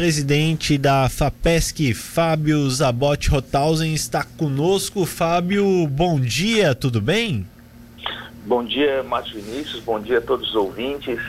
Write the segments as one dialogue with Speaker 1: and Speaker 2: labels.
Speaker 1: presidente da FAPESC, Fábio Zabotti Rothausen, está conosco. Fábio, bom dia, tudo bem?
Speaker 2: Bom dia, Márcio Vinícius, bom dia a todos os ouvintes,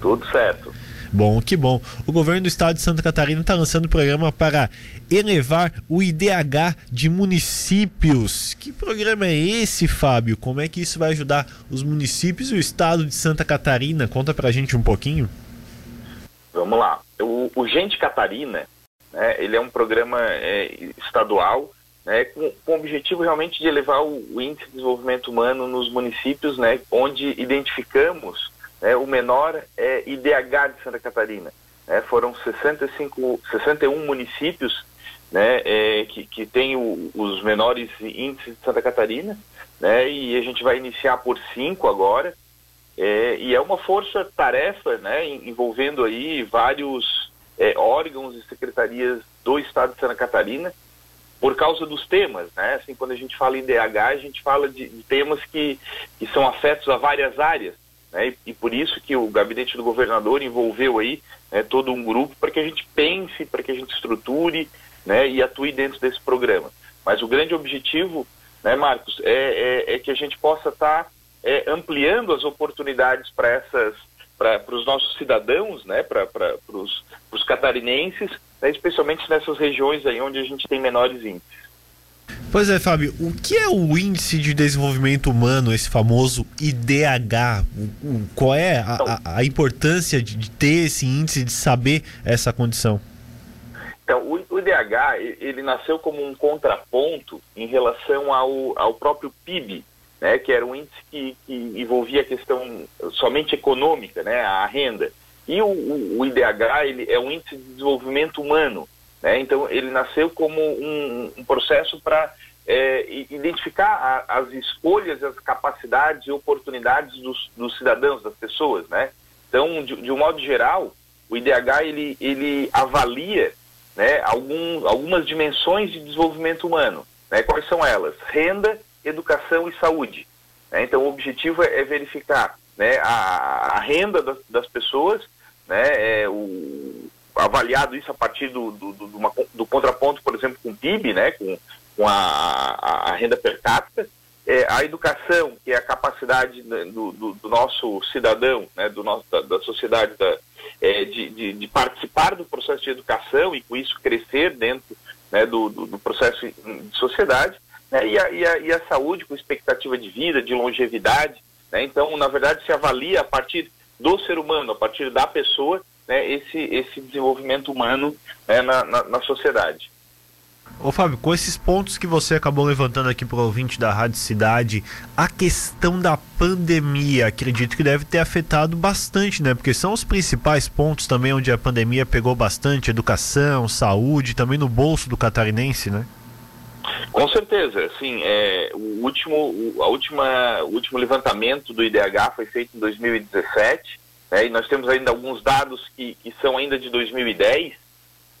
Speaker 2: tudo certo.
Speaker 1: Bom, que bom. O governo do estado de Santa Catarina está lançando um programa para elevar o IDH de municípios. Que programa é esse, Fábio? Como é que isso vai ajudar os municípios e o estado de Santa Catarina? Conta pra gente um pouquinho.
Speaker 2: Vamos lá. O, o Gente Catarina, né, ele é um programa é, estadual né, com, com, o objetivo realmente de elevar o, o, índice de desenvolvimento humano nos municípios, né, onde identificamos né, o menor é, IDH de Santa Catarina. Né, foram 65, 61 municípios né, é, que, que têm os menores índices de Santa Catarina, né, e a gente vai iniciar por cinco agora, é, e é uma força-tarefa né, envolvendo aí vários é, órgãos e secretarias do Estado de Santa Catarina, por causa dos temas, né? Assim, quando a gente fala em DH, a gente fala de, de temas que, que são afetos a várias áreas, né? E, e, por isso que o gabinete do governador envolveu aí né, todo um grupo para que a gente pense, para que a gente estruture, né? E atue dentro desse programa. Mas o grande objetivo, né, Marcos, é, é, é que a gente possa estar tá, é, ampliando as oportunidades para essas para os nossos cidadãos, né, para os catarinenses, né, especialmente nessas regiões aí onde a gente tem menores índices.
Speaker 1: Pois é, Fábio, o que é o Índice de Desenvolvimento Humano, esse famoso IDH? O, qual é a, a, a importância de, de, ter esse índice, de saber essa condição?
Speaker 2: Então, o, o IDH, ele nasceu como um contraponto em relação ao, ao próprio PIB, né, que era um índice que, que envolvia a questão somente econômica, né, a renda. E o, o, IDH ele é um índice de desenvolvimento humano, né, então ele nasceu como um, um processo para é, identificar a, as escolhas, as capacidades e oportunidades dos, dos cidadãos, das pessoas, né? Então, de, de, um modo geral, o IDH ele, ele avalia né, algum, algumas dimensões de desenvolvimento humano. Né? Quais são elas? Renda, educação e saúde. Né? Então, o objetivo é, é verificar né, a, a, renda das, das pessoas, né, é, o, avaliado isso a partir do, do, do, uma, do, contraponto, por exemplo, com o PIB, né, com, com a, a, a renda per capita, é, a educação, que é a capacidade do, do nosso cidadão, né, do nosso, da, da sociedade, da, é, de, de, de, participar do processo de educação e com isso crescer dentro né, do, do, processo de sociedade, né, e, a, e, a, e, a, saúde com expectativa de vida, de longevidade. Né, então, na verdade, se avalia a partir do ser humano, a partir da pessoa, né, esse, esse desenvolvimento humano né, na, na, na, sociedade.
Speaker 1: Ô Fábio, com esses pontos que você acabou levantando aqui para o ouvinte da Rádio Cidade, a questão da pandemia, acredito que deve ter afetado bastante, né? Porque são os principais pontos também onde a pandemia pegou bastante, educação, saúde, também no bolso do catarinense, né?
Speaker 2: Com certeza, sim. É, o último, a última, o último levantamento do IDH foi feito em 2017, né, e nós temos ainda alguns dados que, que são ainda de 2010,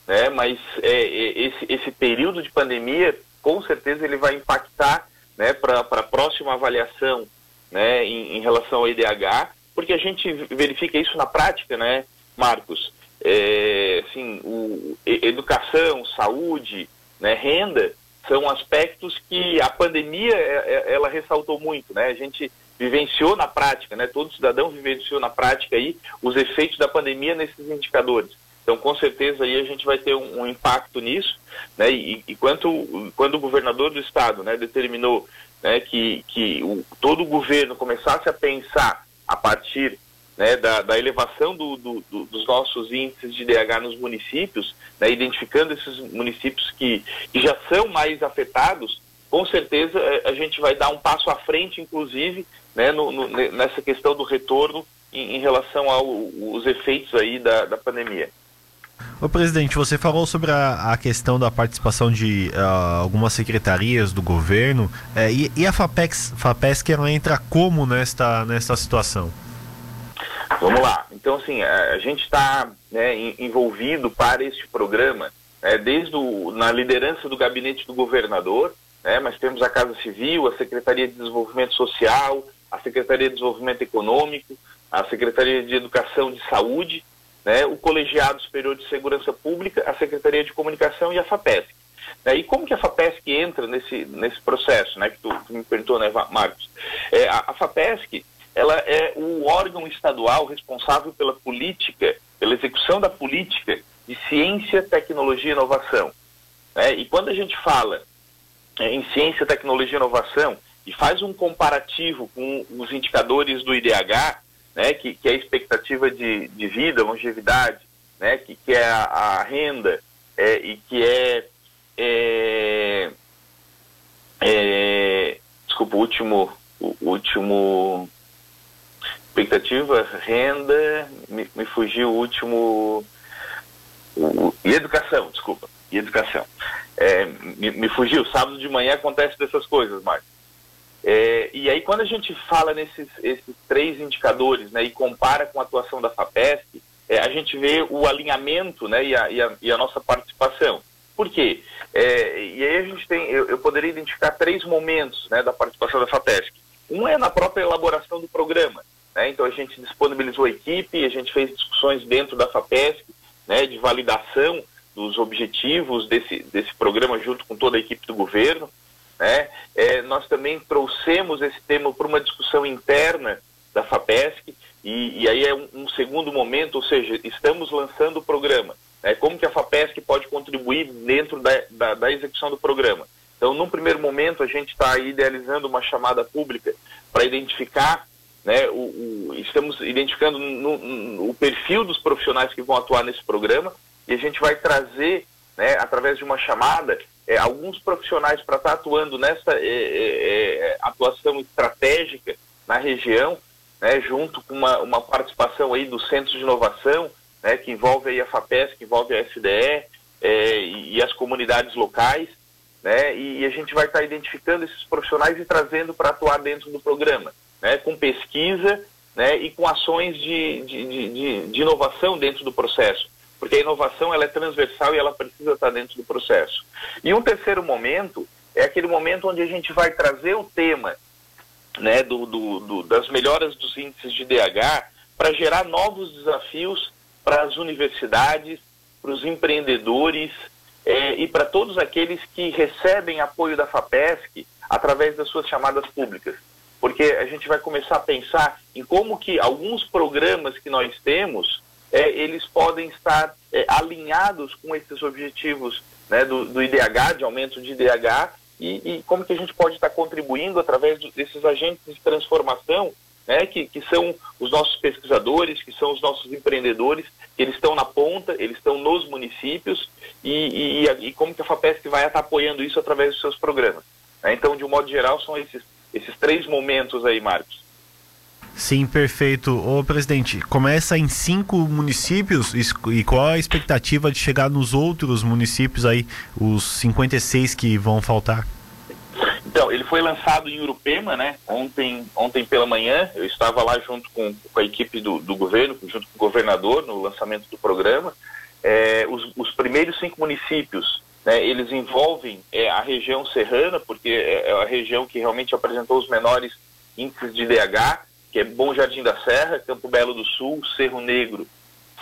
Speaker 2: né, mas é, é, esse, esse período de pandemia, com certeza, ele vai impactar né, para a próxima avaliação né, em, em, relação ao IDH, porque a gente verifica isso na prática, né, Marcos? É, assim, o, educação, saúde, né, renda, são aspectos que a pandemia é, é, ela ressaltou muito, né? A gente vivenciou na prática, né? Todo cidadão vivenciou na prática aí os efeitos da pandemia nesses indicadores. Então, com certeza aí a gente vai ter um, um impacto nisso, né? E, e quanto, quando o governador do estado, né, determinou, né, que que o, todo o governo começasse a pensar a partir né, da, da, elevação do, do, do, dos nossos índices de DH nos municípios, né, identificando esses municípios que, que, já são mais afetados, com certeza eh, a gente vai dar um passo à frente, inclusive, né, no, no, nessa questão do retorno em, em relação aos efeitos aí da, da pandemia.
Speaker 1: Ô presidente, você falou sobre a, a questão da participação de uh, algumas secretarias do governo uh, e, e, a FAPEX, FAPESC ela entra como nesta, nesta situação?
Speaker 2: Vamos lá. Então, assim, a, gente está né, envolvido para este programa né, desde o, na liderança do gabinete do governador, né, mas temos a Casa Civil, a Secretaria de Desenvolvimento Social, a Secretaria de Desenvolvimento Econômico, a Secretaria de Educação de Saúde, né, o Colegiado Superior de Segurança Pública, a Secretaria de Comunicação e a FAPESC. Né, e como que a FAPESC entra nesse, nesse processo, né, que tu, tu me perguntou, né, Marcos? É, a, a FAPESC, ela é o órgão estadual responsável pela política, pela execução da política de ciência, tecnologia e inovação. Né? E quando a gente fala é, em ciência, tecnologia e inovação e faz um comparativo com os indicadores do IDH, né, que, que é a expectativa de, de vida, longevidade, né, que, que é a, a renda é, e que é, é, é, desculpa, o último, o último expectativa, renda, me, me fugiu o último, e educação, desculpa, e educação. É, me, me, fugiu, sábado de manhã acontece dessas coisas, Marcos. É, e aí, quando a gente fala nesses esses três indicadores né, e compara com a atuação da FAPESP, é, a gente vê o alinhamento né, e, a, e, a, e a nossa participação. Por quê? É, e aí a gente tem, eu, eu, poderia identificar três momentos né, da participação da FAPESP. Um é na própria elaboração do programa. Né, então a gente disponibilizou a equipe, a gente fez discussões dentro da FAPESP, né, de validação dos objetivos desse, desse programa junto com toda a equipe do governo. Né? É, nós também trouxemos esse tema para uma discussão interna da FAPESC, e, e aí é um, um, segundo momento, ou seja, estamos lançando o programa. Né? Como que a FAPESC pode contribuir dentro da, da, da execução do programa? Então, num primeiro momento, a gente está idealizando uma chamada pública para identificar, né, o, o, estamos identificando no, no, o perfil dos profissionais que vão atuar nesse programa, e a gente vai trazer, né, através de uma chamada, é, alguns profissionais para estar tá atuando nessa é, é, é, atuação estratégica na região, né, junto com uma, uma participação aí do Centro de Inovação, né, que envolve a FAPES, que envolve a SDE é, e, e, as comunidades locais, né, e, e a gente vai estar tá identificando esses profissionais e trazendo para atuar dentro do programa, né, com pesquisa né, e com ações de, de, de, de inovação dentro do processo porque a inovação ela é transversal e ela precisa estar dentro do processo. E um terceiro momento é aquele momento onde a gente vai trazer o tema né, do, do, do das melhoras dos índices de DH para gerar novos desafios para as universidades, para os empreendedores é, e para todos aqueles que recebem apoio da FAPESC através das suas chamadas públicas. Porque a gente vai começar a pensar em como que alguns programas que nós temos é, eles podem estar é, alinhados com esses objetivos né, do, do, IDH, de aumento de IDH, e, e, como que a gente pode estar contribuindo através desses agentes de transformação, né, que, que são os nossos pesquisadores, que são os nossos empreendedores, que eles estão na ponta, eles estão nos municípios, e, e, e como que a FAPESC vai estar apoiando isso através dos seus programas. Né? Então, de um modo geral, são esses, esses três momentos aí, Marcos.
Speaker 1: Sim, perfeito. Ô, presidente, começa em cinco municípios e qual a expectativa de chegar nos outros municípios aí, os 56 que vão faltar?
Speaker 2: Então, ele foi lançado em Urupema, né? Ontem, ontem pela manhã, eu estava lá junto com, com a equipe do, do governo, junto com o governador, no lançamento do programa. É, os, os, primeiros cinco municípios, né, eles envolvem é, a região serrana, porque é, é a região que realmente apresentou os menores índices de DH que é Bom Jardim da Serra, Campo Belo do Sul, Cerro Negro,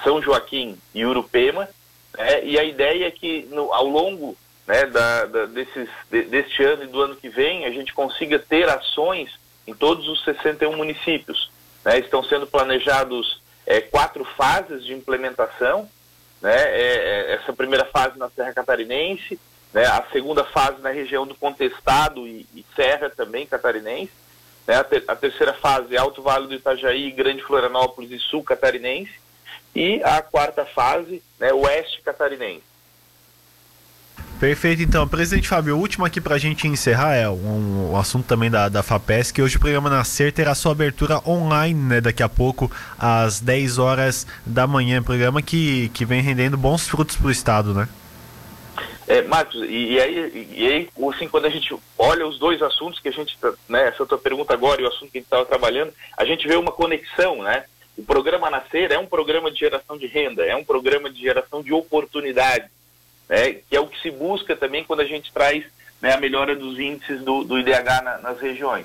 Speaker 2: São Joaquim e Urupema. Né? E a ideia é que no, ao longo né, da, da, desses, de, deste ano e do ano que vem, a gente consiga ter ações em todos os 61 municípios. Né? Estão sendo planejados é, quatro fases de implementação. Né? É, é, essa primeira fase na Serra Catarinense, né? a segunda fase na região do Contestado e, e Serra também catarinense, né? A, ter, a, terceira fase, Alto Vale do Itajaí, Grande Florianópolis e Sul Catarinense. E a quarta fase, né, Oeste Catarinense.
Speaker 1: Perfeito, então. Presidente Fábio, o último aqui para a gente encerrar é um, um, assunto também da, da FAPESC. Hoje o programa Nascer terá sua abertura online, né, daqui a pouco, às 10 horas da manhã. Programa que, que vem rendendo bons frutos para o Estado, né?
Speaker 2: É, Marcos, e, e, aí, e aí, assim, quando a gente olha os dois assuntos que a gente, tá, né, essa tua pergunta agora e o assunto que a gente estava trabalhando, a gente vê uma conexão, né? O programa Nascer é um programa de geração de renda, é um programa de geração de oportunidade, né? Que é o que se busca também quando a gente traz né, a melhora dos índices do, do IDH na, nas regiões.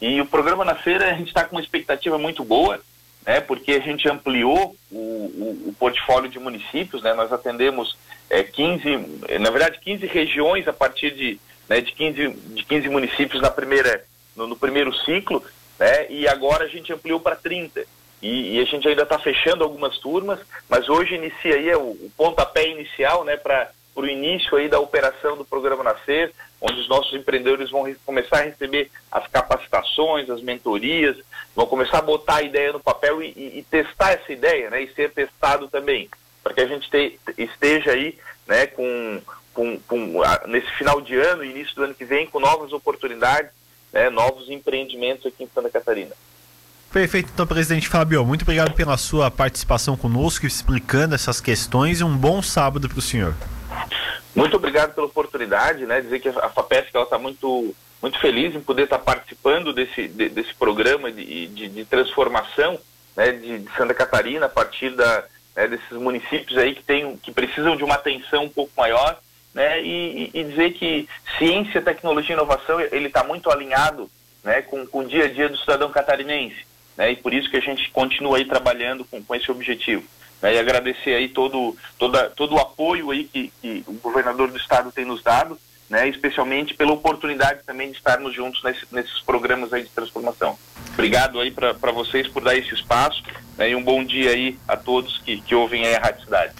Speaker 2: E o programa Nascer, a gente está com uma expectativa muito boa, né, porque a gente ampliou o, o, o portfólio de municípios, né, nós atendemos é, 15, na verdade 15 regiões a partir de, né, de, 15, de 15 municípios na primeira, no, no primeiro ciclo, né, e agora a gente ampliou para 30. E, e, a gente ainda está fechando algumas turmas, mas hoje inicia aí o, o pontapé inicial né, para o início aí da operação do programa Nascer, onde os nossos empreendedores vão começar a receber as capacitações, as mentorias, vão começar a botar a ideia no papel e, e, e testar essa ideia, né, e ser testado também, para que a gente te, esteja aí né, com, com, com a, nesse final de ano, início do ano que vem, com novas oportunidades, né, novos empreendimentos aqui em Santa Catarina.
Speaker 1: Perfeito, então, presidente Fábio, muito obrigado pela sua participação conosco, explicando essas questões e um bom sábado para o senhor.
Speaker 2: Muito obrigado pela oportunidade, né? Dizer que a FAPESC está muito, muito feliz em poder estar tá participando desse, de, desse programa de, de, de transformação né, de, de, Santa Catarina a partir da, né, desses municípios aí que, tem, que precisam de uma atenção um pouco maior, né? E, e dizer que ciência, tecnologia e inovação ele está muito alinhado né, com, com o dia a dia do cidadão catarinense né? E por isso que a gente continua aí trabalhando com, com esse objetivo. Né? E agradecer aí todo, toda, todo o apoio aí que, que o governador do estado tem nos dado, né? Especialmente pela oportunidade também de estarmos juntos nesse, nesses programas aí de transformação. Obrigado aí para vocês por dar esse espaço né? e um bom dia aí a todos que, que ouvem aí a Rádio Cidade.